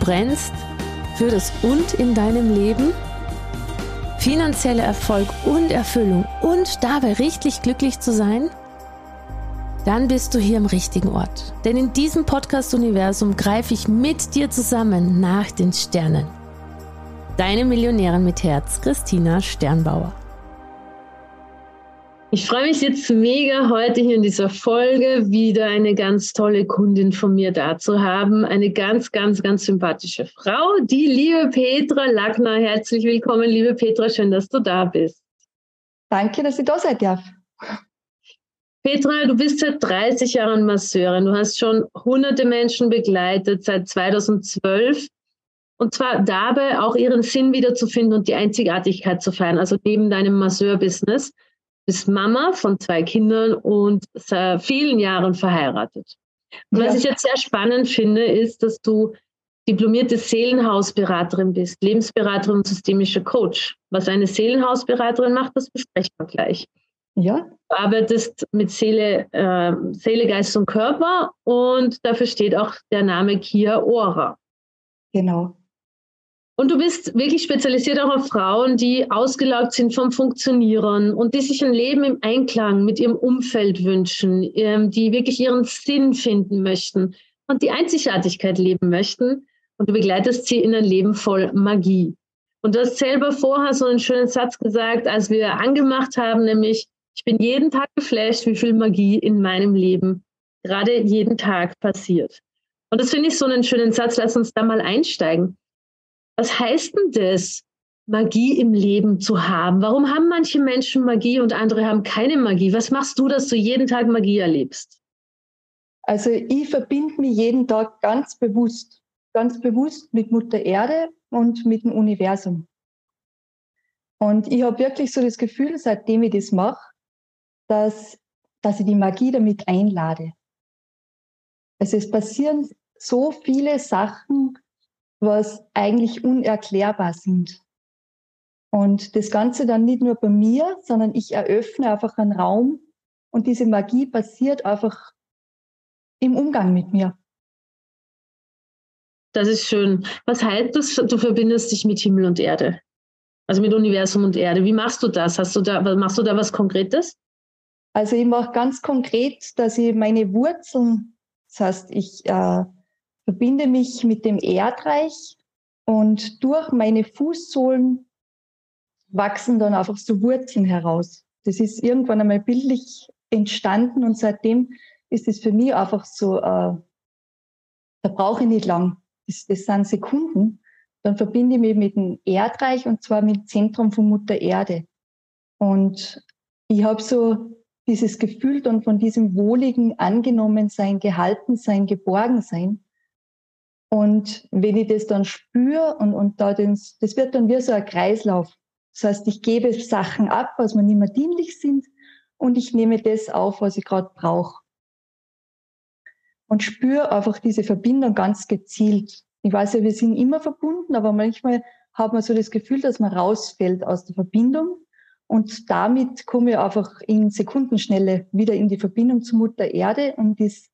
Brennst für das Und in deinem Leben, finanzieller Erfolg und Erfüllung und dabei richtig glücklich zu sein? Dann bist du hier im richtigen Ort. Denn in diesem Podcast-Universum greife ich mit dir zusammen nach den Sternen. Deine Millionärin mit Herz, Christina Sternbauer. Ich freue mich jetzt mega, heute hier in dieser Folge wieder eine ganz tolle Kundin von mir da zu haben. Eine ganz, ganz, ganz sympathische Frau, die liebe Petra Lackner. Herzlich willkommen, liebe Petra. Schön, dass du da bist. Danke, dass ich da sein darf. Petra, du bist seit 30 Jahren Masseurin. Du hast schon hunderte Menschen begleitet seit 2012. Und zwar dabei auch ihren Sinn wiederzufinden und die Einzigartigkeit zu feiern, also neben deinem Masseur-Business ist Mama von zwei Kindern und seit vielen Jahren verheiratet. Und ja. was ich jetzt sehr spannend finde, ist, dass du diplomierte Seelenhausberaterin bist, Lebensberaterin und systemischer Coach. Was eine Seelenhausberaterin macht, das besprechen wir gleich. Ja. Du arbeitest mit Seele, äh, Seele, Geist und Körper und dafür steht auch der Name Kia Ora. Genau. Und du bist wirklich spezialisiert auch auf Frauen, die ausgelaugt sind vom Funktionieren und die sich ein Leben im Einklang mit ihrem Umfeld wünschen, ähm, die wirklich ihren Sinn finden möchten und die Einzigartigkeit leben möchten. Und du begleitest sie in ein Leben voll Magie. Und du hast selber vorher so einen schönen Satz gesagt, als wir angemacht haben, nämlich, ich bin jeden Tag geflasht, wie viel Magie in meinem Leben gerade jeden Tag passiert. Und das finde ich so einen schönen Satz. Lass uns da mal einsteigen. Was heißt denn das, Magie im Leben zu haben? Warum haben manche Menschen Magie und andere haben keine Magie? Was machst du, dass du jeden Tag Magie erlebst? Also ich verbinde mich jeden Tag ganz bewusst, ganz bewusst mit Mutter Erde und mit dem Universum. Und ich habe wirklich so das Gefühl, seitdem ich das mache, dass, dass ich die Magie damit einlade. Also es passieren so viele Sachen, was eigentlich unerklärbar sind. Und das Ganze dann nicht nur bei mir, sondern ich eröffne einfach einen Raum und diese Magie passiert einfach im Umgang mit mir. Das ist schön. Was heißt das? Du verbindest dich mit Himmel und Erde. Also mit Universum und Erde. Wie machst du das? Hast du da, machst du da was Konkretes? Also ich mache ganz konkret, dass ich meine Wurzeln, das heißt, ich äh, verbinde mich mit dem Erdreich und durch meine Fußsohlen wachsen dann einfach so Wurzeln heraus. Das ist irgendwann einmal bildlich entstanden und seitdem ist es für mich einfach so, äh, da brauche ich nicht lang. Das, das sind Sekunden. Dann verbinde ich mich mit dem Erdreich und zwar mit dem Zentrum von Mutter Erde. Und ich habe so dieses Gefühl dann von diesem wohligen Angenommensein, Gehaltensein, Geborgensein. Und wenn ich das dann spüre und, und da den, das wird dann wie so ein Kreislauf. Das heißt, ich gebe Sachen ab, was mir nicht mehr dienlich sind und ich nehme das auf, was ich gerade brauche. Und spüre einfach diese Verbindung ganz gezielt. Ich weiß ja, wir sind immer verbunden, aber manchmal hat man so das Gefühl, dass man rausfällt aus der Verbindung. Und damit komme ich einfach in Sekundenschnelle wieder in die Verbindung zu Mutter Erde, um das,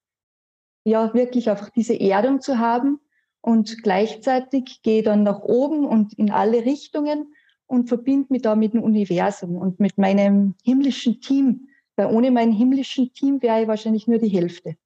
ja, wirklich einfach diese Erdung zu haben und gleichzeitig gehe dann nach oben und in alle Richtungen und verbinde mich da mit dem Universum und mit meinem himmlischen Team. Weil ohne mein himmlischen Team wäre ich wahrscheinlich nur die Hälfte.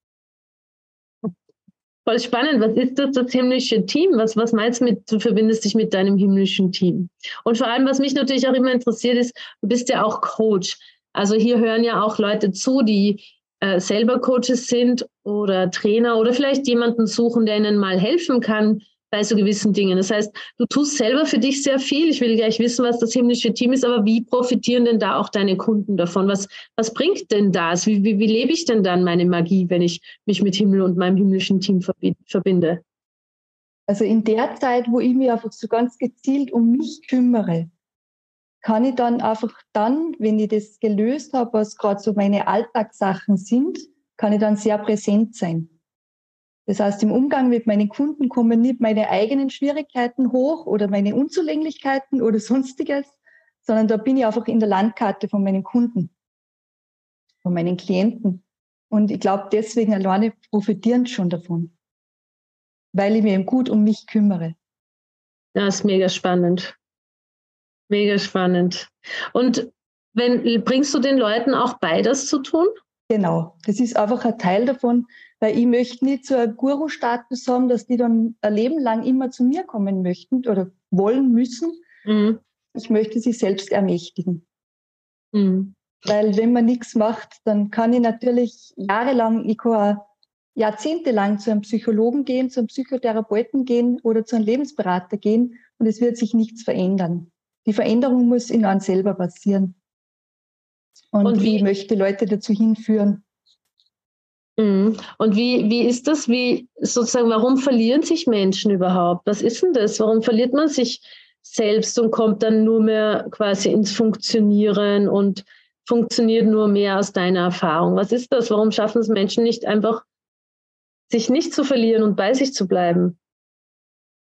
Voll spannend. Was ist das, das himmlische Team? Was, was meinst du mit, du verbindest dich mit deinem himmlischen Team? Und vor allem, was mich natürlich auch immer interessiert, ist, du bist ja auch Coach. Also hier hören ja auch Leute zu, die äh, selber Coaches sind oder Trainer oder vielleicht jemanden suchen, der ihnen mal helfen kann, bei so gewissen Dingen. Das heißt, du tust selber für dich sehr viel. Ich will gleich wissen, was das himmlische Team ist, aber wie profitieren denn da auch deine Kunden davon? Was, was bringt denn das? Wie, wie, wie lebe ich denn dann meine Magie, wenn ich mich mit Himmel und meinem himmlischen Team verbinde? Also in der Zeit, wo ich mich einfach so ganz gezielt um mich kümmere, kann ich dann einfach dann, wenn ich das gelöst habe, was gerade so meine Alltagssachen sind, kann ich dann sehr präsent sein. Das heißt, im Umgang mit meinen Kunden kommen nicht meine eigenen Schwierigkeiten hoch oder meine Unzulänglichkeiten oder sonstiges, sondern da bin ich einfach in der Landkarte von meinen Kunden, von meinen Klienten. Und ich glaube, deswegen alleine profitieren schon davon, weil ich mich eben gut um mich kümmere. Das ist mega spannend. Mega spannend. Und wenn, bringst du den Leuten auch bei, das zu tun? Genau, das ist einfach ein Teil davon, weil ich möchte nicht so einen Guru-Status haben, dass die dann ein Leben lang immer zu mir kommen möchten oder wollen müssen. Mhm. Ich möchte sie selbst ermächtigen. Mhm. Weil wenn man nichts macht, dann kann ich natürlich jahrelang, ich kann jahrzehntelang zu einem Psychologen gehen, zu einem Psychotherapeuten gehen oder zu einem Lebensberater gehen und es wird sich nichts verändern. Die Veränderung muss in einem selber passieren. Und, und wie, ich möchte Leute dazu hinführen. Mhm. Und wie, wie ist das? Wie sozusagen, warum verlieren sich Menschen überhaupt? Was ist denn das? Warum verliert man sich selbst und kommt dann nur mehr quasi ins Funktionieren und funktioniert nur mehr aus deiner Erfahrung? Was ist das? Warum schaffen es Menschen nicht einfach, sich nicht zu verlieren und bei sich zu bleiben?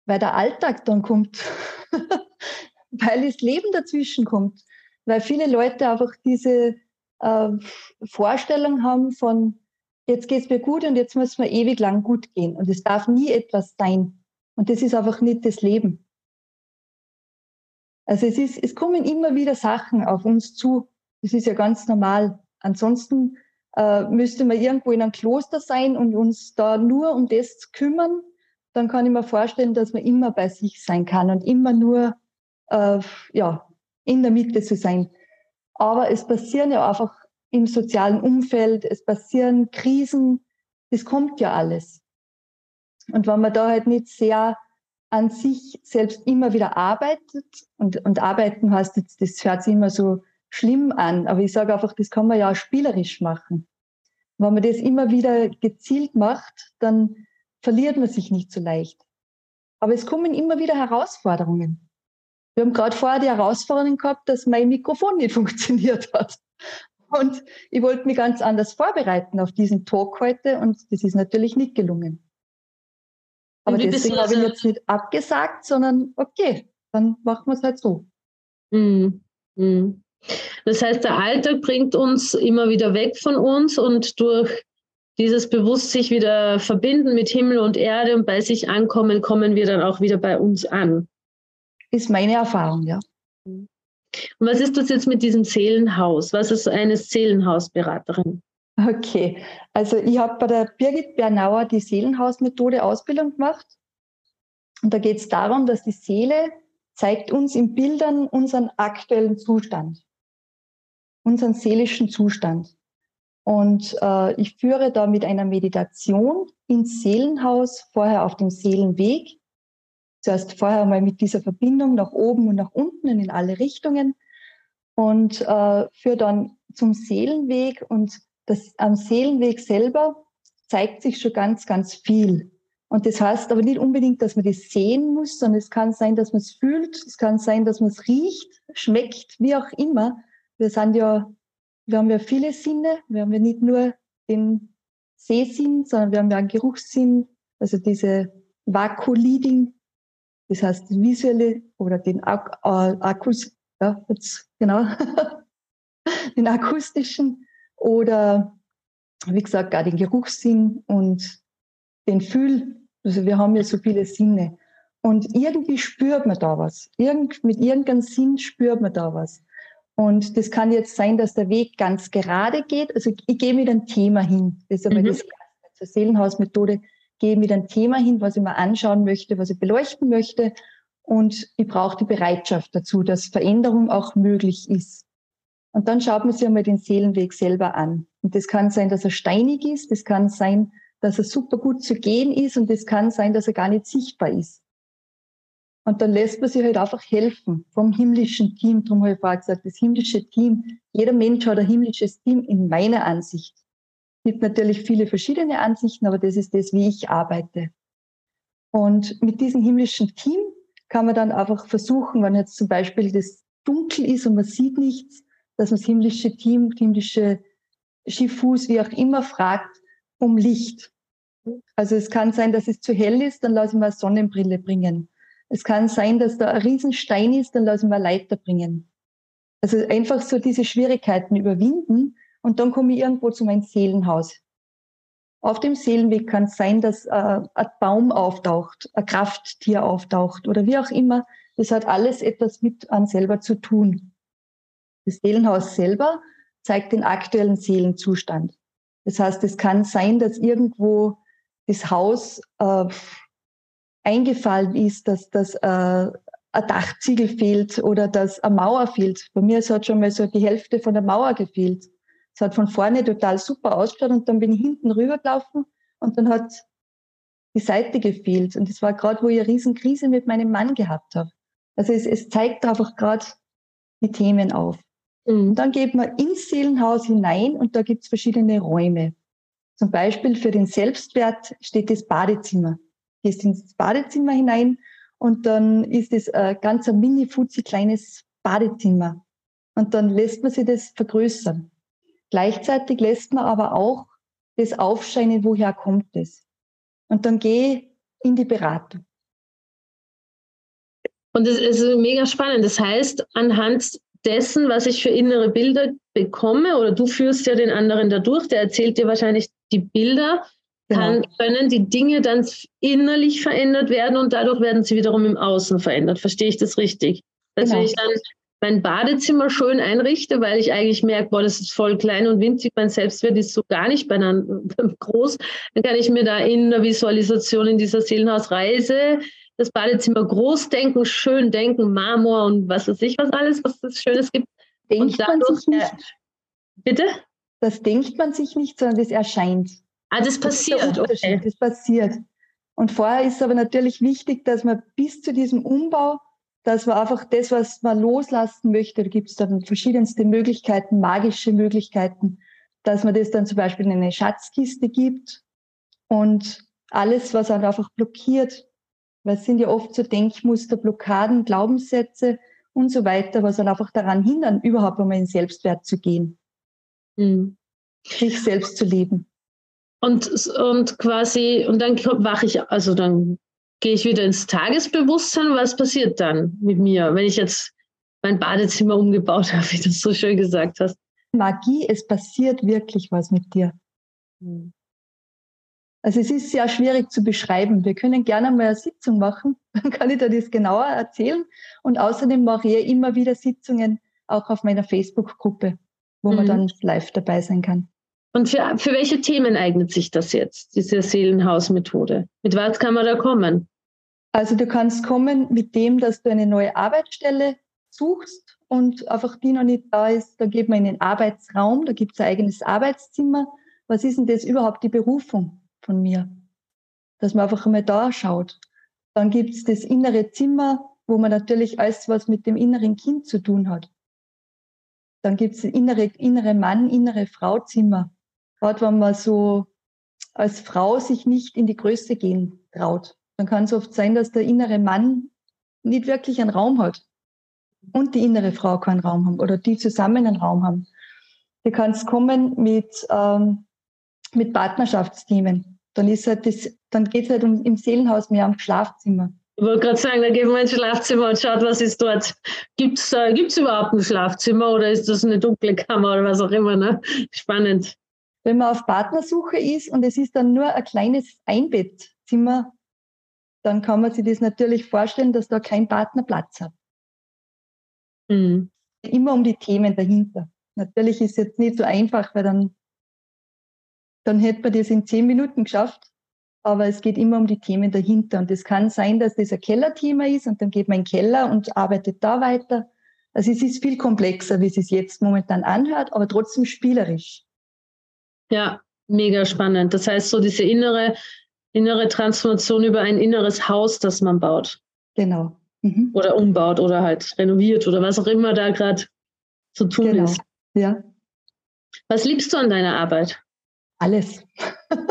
Weil der Alltag dann kommt. Weil das Leben dazwischen kommt weil viele Leute einfach diese äh, Vorstellung haben von, jetzt geht es mir gut und jetzt muss mir ewig lang gut gehen. Und es darf nie etwas sein. Und das ist einfach nicht das Leben. Also es, ist, es kommen immer wieder Sachen auf uns zu. Das ist ja ganz normal. Ansonsten äh, müsste man irgendwo in einem Kloster sein und uns da nur um das kümmern. Dann kann ich mir vorstellen, dass man immer bei sich sein kann und immer nur äh, ja, in der Mitte zu sein. Aber es passieren ja einfach im sozialen Umfeld, es passieren Krisen, das kommt ja alles. Und wenn man da halt nicht sehr an sich selbst immer wieder arbeitet, und, und arbeiten heißt jetzt, das hört sich immer so schlimm an, aber ich sage einfach, das kann man ja auch spielerisch machen. Wenn man das immer wieder gezielt macht, dann verliert man sich nicht so leicht. Aber es kommen immer wieder Herausforderungen. Wir haben gerade vorher die Herausforderung gehabt, dass mein Mikrofon nicht funktioniert hat. Und ich wollte mich ganz anders vorbereiten auf diesen Talk heute und das ist natürlich nicht gelungen. Aber deswegen habe ich jetzt nicht abgesagt, sondern okay, dann machen wir es halt so. Mm, mm. Das heißt, der Alltag bringt uns immer wieder weg von uns und durch dieses bewusst sich wieder verbinden mit Himmel und Erde und bei sich ankommen, kommen wir dann auch wieder bei uns an ist meine Erfahrung, ja. Und was ist das jetzt mit diesem Seelenhaus? Was ist eine Seelenhausberaterin? Okay, also ich habe bei der Birgit Bernauer die Seelenhausmethode Ausbildung gemacht. Und da geht es darum, dass die Seele zeigt uns in Bildern unseren aktuellen Zustand, unseren seelischen Zustand. Und äh, ich führe da mit einer Meditation ins Seelenhaus, vorher auf dem Seelenweg, zuerst vorher mal mit dieser Verbindung nach oben und nach unten und in alle Richtungen und äh, führe dann zum Seelenweg und das, am Seelenweg selber zeigt sich schon ganz, ganz viel. Und das heißt aber nicht unbedingt, dass man das sehen muss, sondern es kann sein, dass man es fühlt, es kann sein, dass man es riecht, schmeckt, wie auch immer. Wir sind ja, wir haben ja viele Sinne, wir haben ja nicht nur den Sehsinn, sondern wir haben ja einen Geruchssinn, also diese Vakuoliding, das heißt, visuelle oder den Ak äh, Akkus, ja, jetzt genau, den akustischen oder wie gesagt, auch den Geruchssinn und den Fühl. Also wir haben ja so viele Sinne. Und irgendwie spürt man da was. Irgend, mit irgendeinem Sinn spürt man da was. Und das kann jetzt sein, dass der Weg ganz gerade geht. Also ich gehe mit einem Thema hin. Das ist aber mhm. das Zur Seelenhausmethode gehe mit einem Thema hin, was ich mir anschauen möchte, was ich beleuchten möchte. Und ich brauche die Bereitschaft dazu, dass Veränderung auch möglich ist. Und dann schaut man sich einmal den Seelenweg selber an. Und das kann sein, dass er steinig ist, das kann sein, dass er super gut zu gehen ist und das kann sein, dass er gar nicht sichtbar ist. Und dann lässt man sich halt einfach helfen vom himmlischen Team. Darum habe ich vorher gesagt, das himmlische Team. Jeder Mensch hat ein himmlisches Team in meiner Ansicht. Gibt natürlich viele verschiedene Ansichten, aber das ist das, wie ich arbeite. Und mit diesem himmlischen Team kann man dann einfach versuchen, wenn jetzt zum Beispiel das dunkel ist und man sieht nichts, dass man das himmlische Team, himmlische Schifus, wie auch immer, fragt um Licht. Also es kann sein, dass es zu hell ist, dann lasse ich mal eine Sonnenbrille bringen. Es kann sein, dass da ein Riesenstein ist, dann lasse ich mal Leiter bringen. Also einfach so diese Schwierigkeiten überwinden und dann komme ich irgendwo zu meinem Seelenhaus. Auf dem Seelenweg kann es sein, dass äh, ein Baum auftaucht, ein Krafttier auftaucht oder wie auch immer. Das hat alles etwas mit an selber zu tun. Das Seelenhaus selber zeigt den aktuellen Seelenzustand. Das heißt, es kann sein, dass irgendwo das Haus äh, eingefallen ist, dass, dass äh, ein Dachziegel fehlt oder dass eine Mauer fehlt. Bei mir hat schon mal so die Hälfte von der Mauer gefehlt. Es hat von vorne total super ausgeschaut und dann bin ich hinten rübergelaufen und dann hat die Seite gefehlt. Und das war gerade, wo ich eine Riesenkrise mit meinem Mann gehabt habe. Also es, es zeigt einfach gerade die Themen auf. Mhm. Und dann geht man ins Seelenhaus hinein und da gibt es verschiedene Räume. Zum Beispiel für den Selbstwert steht das Badezimmer. Gehst ins Badezimmer hinein und dann ist es ein ganz ein mini futzi kleines Badezimmer. Und dann lässt man sich das vergrößern. Gleichzeitig lässt man aber auch das aufscheinen, woher kommt es. Und dann gehe in die Beratung. Und das ist mega spannend. Das heißt, anhand dessen, was ich für innere Bilder bekomme, oder du führst ja den anderen dadurch, der erzählt dir wahrscheinlich die Bilder, kann, genau. können die Dinge dann innerlich verändert werden und dadurch werden sie wiederum im Außen verändert. Verstehe ich das richtig? Dass genau. wenn ich dann mein Badezimmer schön einrichte, weil ich eigentlich merke, boah, das ist voll klein und winzig, mein Selbstwert ist so gar nicht groß, dann kann ich mir da in der Visualisation in dieser Seelenhausreise das Badezimmer groß denken, schön denken, Marmor und was weiß ich, was alles, was es Schönes gibt. Denkt dadurch, man sich nicht. bitte? Das denkt man sich nicht, sondern das erscheint. Ah, das passiert. Das, okay. das passiert. Und vorher ist aber natürlich wichtig, dass man bis zu diesem Umbau, dass man einfach das, was man loslassen möchte, da gibt es dann verschiedenste Möglichkeiten, magische Möglichkeiten, dass man das dann zum Beispiel in eine Schatzkiste gibt und alles, was dann einfach blockiert, weil es sind ja oft so Denkmuster, Blockaden, Glaubenssätze und so weiter, was dann einfach daran hindern, überhaupt einmal in Selbstwert zu gehen. Mhm. Sich selbst zu leben. Und, und quasi, und dann wache ich, also dann gehe ich wieder ins Tagesbewusstsein. Was passiert dann mit mir, wenn ich jetzt mein Badezimmer umgebaut habe, wie du so schön gesagt hast? Magie, es passiert wirklich was mit dir. Mhm. Also es ist sehr schwierig zu beschreiben. Wir können gerne mal eine Sitzung machen, dann kann ich dir das genauer erzählen. Und außerdem mache ich immer wieder Sitzungen auch auf meiner Facebook-Gruppe, wo mhm. man dann live dabei sein kann. Und für, für welche Themen eignet sich das jetzt, diese Seelenhausmethode? Mit was kann man da kommen? Also du kannst kommen mit dem, dass du eine neue Arbeitsstelle suchst und einfach die noch nicht da ist. Da geht man in den Arbeitsraum, da gibt es ein eigenes Arbeitszimmer. Was ist denn das überhaupt die Berufung? von mir. Dass man einfach einmal da schaut. Dann gibt es das innere Zimmer, wo man natürlich alles, was mit dem inneren Kind zu tun hat. Dann gibt es innere, innere Mann, innere Frau-Zimmer. Gerade wenn man so als Frau sich nicht in die Größe gehen traut. Dann kann es oft sein, dass der innere Mann nicht wirklich einen Raum hat. Und die innere Frau keinen Raum haben oder die zusammen einen Raum haben. Du kannst kommen mit ähm, mit Partnerschaftsthemen. Dann ist halt das, dann geht es halt um, im Seelenhaus mehr am Schlafzimmer. Ich wollte gerade sagen, da geht man ins Schlafzimmer und schaut, was ist dort. Gibt es äh, überhaupt ein Schlafzimmer oder ist das eine dunkle Kammer oder was auch immer? Ne? Spannend. Wenn man auf Partnersuche ist und es ist dann nur ein kleines Einbettzimmer, dann kann man sich das natürlich vorstellen, dass da kein Partner Platz hat. Mhm. Immer um die Themen dahinter. Natürlich ist es jetzt nicht so einfach, weil dann dann hätte man das in zehn Minuten geschafft. aber es geht immer um die Themen dahinter. Und es kann sein, dass das ein Kellerthema ist und dann geht man in den Keller und arbeitet da weiter. Also es ist viel komplexer, wie es sich jetzt momentan anhört, aber trotzdem spielerisch. Ja, mega spannend. Das heißt, so diese innere, innere Transformation über ein inneres Haus, das man baut. Genau. Mhm. Oder umbaut oder halt renoviert oder was auch immer da gerade zu tun genau. ist. Ja. Was liebst du an deiner Arbeit? Alles.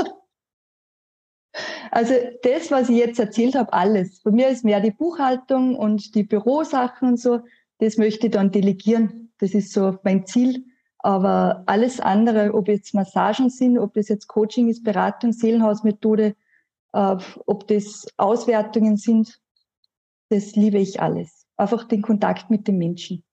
also das, was ich jetzt erzählt habe, alles. Bei mir ist mehr die Buchhaltung und die Bürosachen und so. Das möchte ich dann delegieren. Das ist so mein Ziel. Aber alles andere, ob jetzt Massagen sind, ob das jetzt Coaching ist, Beratung, Seelenhausmethode, äh, ob das Auswertungen sind, das liebe ich alles. Einfach den Kontakt mit den Menschen.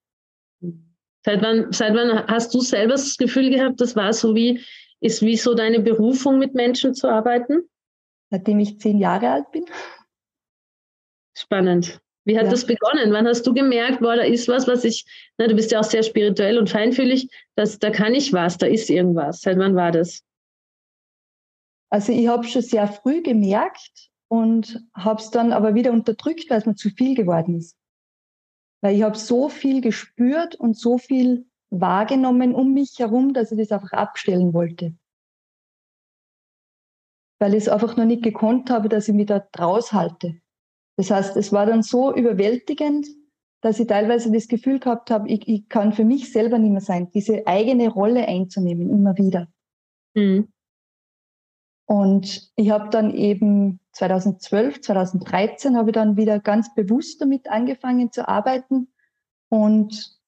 Seit wann, seit wann hast du selber das Gefühl gehabt, das war so wie, ist wie so deine Berufung, mit Menschen zu arbeiten? Seitdem ich zehn Jahre alt bin. Spannend. Wie hat ja. das begonnen? Wann hast du gemerkt, boah, da ist was, was ich, na, du bist ja auch sehr spirituell und feinfühlig, dass, da kann ich was, da ist irgendwas. Seit wann war das? Also ich habe schon sehr früh gemerkt und habe es dann aber wieder unterdrückt, weil es mir zu viel geworden ist. Weil ich habe so viel gespürt und so viel wahrgenommen um mich herum, dass ich das einfach abstellen wollte. Weil ich es einfach noch nicht gekonnt habe, dass ich mich da draus halte. Das heißt, es war dann so überwältigend, dass ich teilweise das Gefühl gehabt habe, ich, ich kann für mich selber nicht mehr sein, diese eigene Rolle einzunehmen, immer wieder. Mhm. Und ich habe dann eben 2012, 2013 habe ich dann wieder ganz bewusst damit angefangen zu arbeiten. Und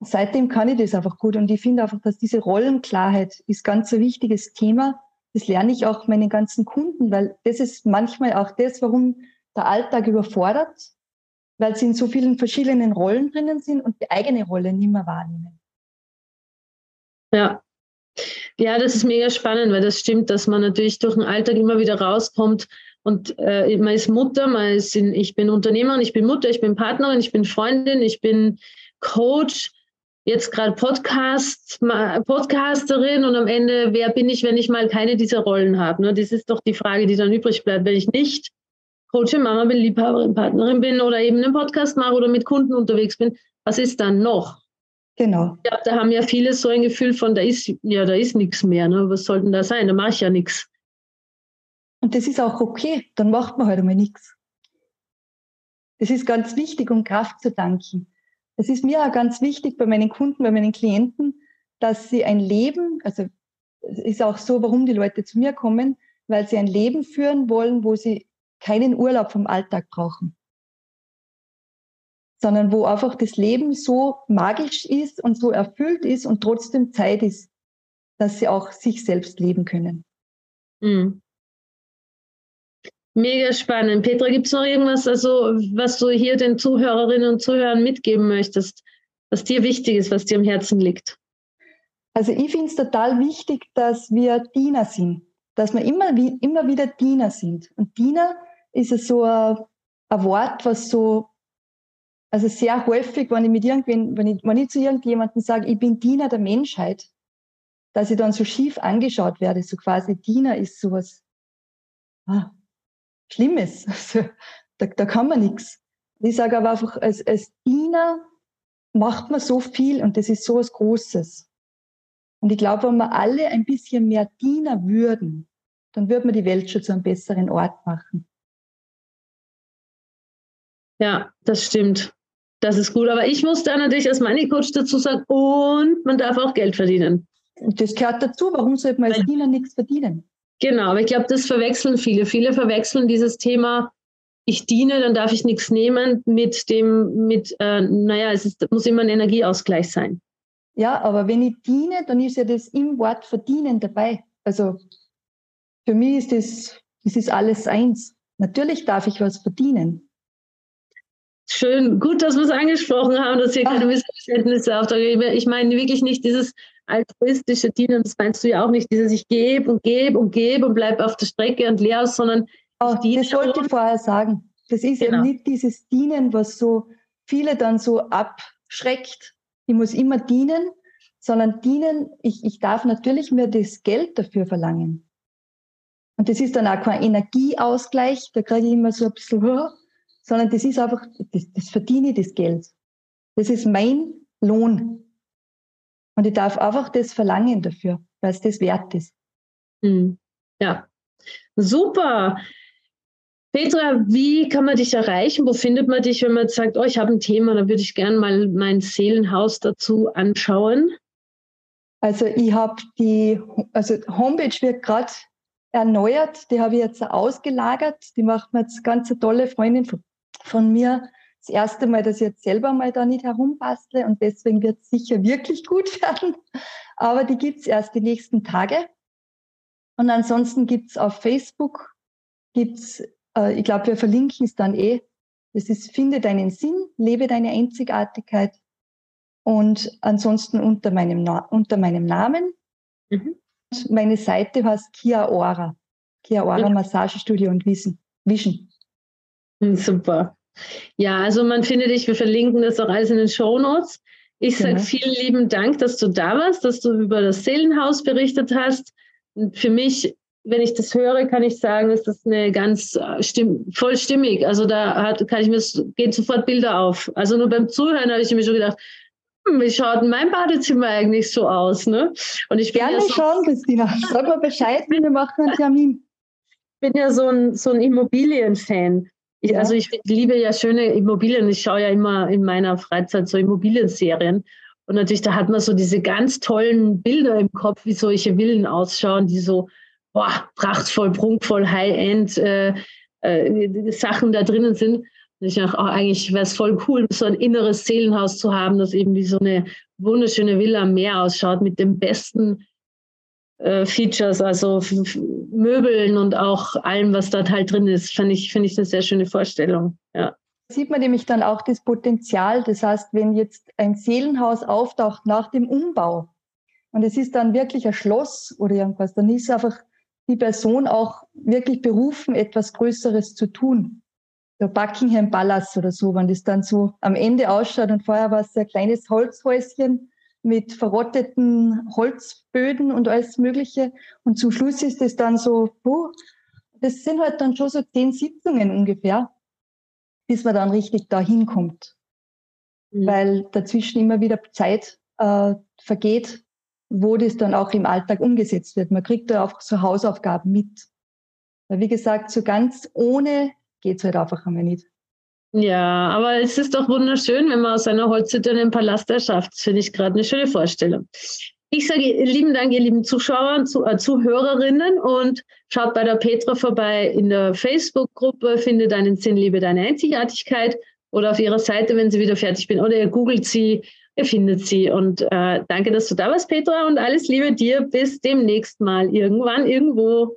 seitdem kann ich das einfach gut. Und ich finde einfach, dass diese Rollenklarheit ist ganz ein wichtiges Thema. Das lerne ich auch meinen ganzen Kunden, weil das ist manchmal auch das, warum der Alltag überfordert, weil sie in so vielen verschiedenen Rollen drinnen sind und die eigene Rolle nicht mehr wahrnehmen. Ja, ja, das ist mega spannend, weil das stimmt, dass man natürlich durch den Alltag immer wieder rauskommt und äh, man ist Mutter, man ist in, ich bin Unternehmerin, ich bin Mutter, ich bin Partnerin, ich bin Freundin, ich bin Coach, jetzt gerade Podcast, Podcasterin und am Ende, wer bin ich, wenn ich mal keine dieser Rollen habe? Ne? Das ist doch die Frage, die dann übrig bleibt, wenn ich nicht Coach, Mama bin, Liebhaberin, Partnerin bin oder eben einen Podcast mache oder mit Kunden unterwegs bin. Was ist dann noch? Genau. Ja, da haben ja viele so ein Gefühl von, da ist, ja, da ist nichts mehr. Ne? Was soll denn da sein? Da mache ich ja nichts. Und das ist auch okay. Dann macht man halt einmal nichts. Das ist ganz wichtig, um Kraft zu danken. Es ist mir auch ganz wichtig bei meinen Kunden, bei meinen Klienten, dass sie ein Leben, also es ist auch so, warum die Leute zu mir kommen, weil sie ein Leben führen wollen, wo sie keinen Urlaub vom Alltag brauchen sondern wo einfach das Leben so magisch ist und so erfüllt ist und trotzdem Zeit ist, dass sie auch sich selbst leben können. Mhm. Mega spannend. Petra, gibt es noch irgendwas, also, was du hier den Zuhörerinnen und Zuhörern mitgeben möchtest, was dir wichtig ist, was dir am Herzen liegt? Also ich finde es total wichtig, dass wir Diener sind, dass wir immer, immer wieder Diener sind. Und Diener ist ja so ein, ein Wort, was so also sehr häufig, wenn ich mit irgendwen, wenn ich, wenn ich zu irgendjemandem sage, ich bin Diener der Menschheit, dass ich dann so schief angeschaut werde, so quasi Diener ist sowas ah, Schlimmes. Also, da, da kann man nichts. Ich sage aber einfach, als, als Diener macht man so viel und das ist so was Großes. Und ich glaube, wenn wir alle ein bisschen mehr Diener würden, dann würde man die Welt schon zu einem besseren Ort machen. Ja, das stimmt. Das ist gut. Aber ich muss da natürlich als Money Coach dazu sagen, und man darf auch Geld verdienen. Das gehört dazu. Warum sollte man als Diener nichts verdienen? Genau, aber ich glaube, das verwechseln viele. Viele verwechseln dieses Thema, ich diene, dann darf ich nichts nehmen, mit dem, mit, äh, naja, es ist, muss immer ein Energieausgleich sein. Ja, aber wenn ich diene, dann ist ja das im Wort verdienen dabei. Also für mich ist das, das ist alles eins. Natürlich darf ich was verdienen. Schön, gut, dass wir es angesprochen haben, dass hier keine Missverständnisse auftauchen. Ich meine wirklich nicht dieses altruistische Dienen, das meinst du ja auch nicht, dieses ich gebe und gebe und gebe und bleibe auf der Strecke und leer aus, sondern oh, das sollte ich vorher sagen. Das ist genau. eben nicht dieses Dienen, was so viele dann so abschreckt. Ich muss immer dienen, sondern dienen, ich, ich darf natürlich mir das Geld dafür verlangen. Und das ist dann auch kein Energieausgleich, da kriege ich immer so ein bisschen, sondern das ist einfach, das, das verdiene ich, das Geld. Das ist mein Lohn. Und ich darf einfach das verlangen dafür, weil es das wert ist. Hm. Ja, super. Petra, wie kann man dich erreichen? Wo findet man dich, wenn man sagt, oh, ich habe ein Thema, dann würde ich gerne mal mein Seelenhaus dazu anschauen? Also ich habe die, also Homepage wird gerade erneuert, die habe ich jetzt ausgelagert. Die macht mir jetzt ganz eine tolle Freundin von, von mir. Das erste Mal, dass ich jetzt selber mal da nicht herumbastle und deswegen wird es sicher wirklich gut werden. Aber die gibt's erst die nächsten Tage. Und ansonsten gibt's auf Facebook, gibt's äh, ich glaube, wir verlinken es dann eh. Das ist, finde deinen Sinn, lebe deine Einzigartigkeit. Und ansonsten unter meinem, Na unter meinem Namen. Mhm. Meine Seite heißt Kia Ora. Kia Ora ja. Massagestudio und Wissen. Vision. Super. Ja, also man findet dich, wir verlinken das auch alles in den Show Notes. Ich sage genau. vielen lieben Dank, dass du da warst, dass du über das Seelenhaus berichtet hast. Und für mich wenn ich das höre, kann ich sagen, ist das eine ganz äh, stimm voll stimmig. Also da hat, kann ich mir, gehen sofort Bilder auf. Also nur beim Zuhören habe ich mir schon gedacht, hm, wie schaut mein Badezimmer eigentlich so aus? Ne? Und ich Gerne ja so, schauen, Christina. Sag mal Bescheid, wir machen einen Termin. Ich bin ja so ein, so ein Immobilienfan. Ich, ja. Also ich liebe ja schöne Immobilien. Ich schaue ja immer in meiner Freizeit so Immobilienserien. Und natürlich, da hat man so diese ganz tollen Bilder im Kopf, wie solche Villen ausschauen, die so boah, prachtvoll, prunkvoll, High-End äh, äh, Sachen da drinnen sind. Und ich dachte, oh, eigentlich wäre es voll cool, so ein inneres Seelenhaus zu haben, das eben wie so eine wunderschöne Villa am Meer ausschaut, mit den besten äh, Features, also Möbeln und auch allem, was dort halt drin ist. Finde ich, finde ich eine sehr schöne Vorstellung. Ja. Sieht man nämlich dann auch das Potenzial. Das heißt, wenn jetzt ein Seelenhaus auftaucht nach dem Umbau und es ist dann wirklich ein Schloss oder irgendwas, dann ist einfach die Person auch wirklich berufen, etwas Größeres zu tun. Der Buckingham Palace oder so, wenn das dann so am Ende ausschaut und vorher war es ein kleines Holzhäuschen mit verrotteten Holzböden und alles Mögliche. Und zum Schluss ist es dann so, oh, das sind halt dann schon so zehn Sitzungen ungefähr, bis man dann richtig da hinkommt. Mhm. Weil dazwischen immer wieder Zeit äh, vergeht, wo das dann auch im Alltag umgesetzt wird. Man kriegt da auch so Hausaufgaben mit. Weil wie gesagt, so ganz ohne geht's halt einfach einmal nicht. Ja, aber es ist doch wunderschön, wenn man aus einer Holzhütte einen Palast erschafft. Das finde ich gerade eine schöne Vorstellung. Ich sage lieben Dank, ihr lieben Zuschauer und äh, Zuhörerinnen und schaut bei der Petra vorbei in der Facebook-Gruppe, findet deinen Sinn, liebe deine Einzigartigkeit oder auf ihrer Seite, wenn sie wieder fertig bin, oder ihr googelt sie ihr findet sie. Und äh, danke, dass du da warst, Petra, und alles Liebe dir. Bis demnächst mal, irgendwann, irgendwo.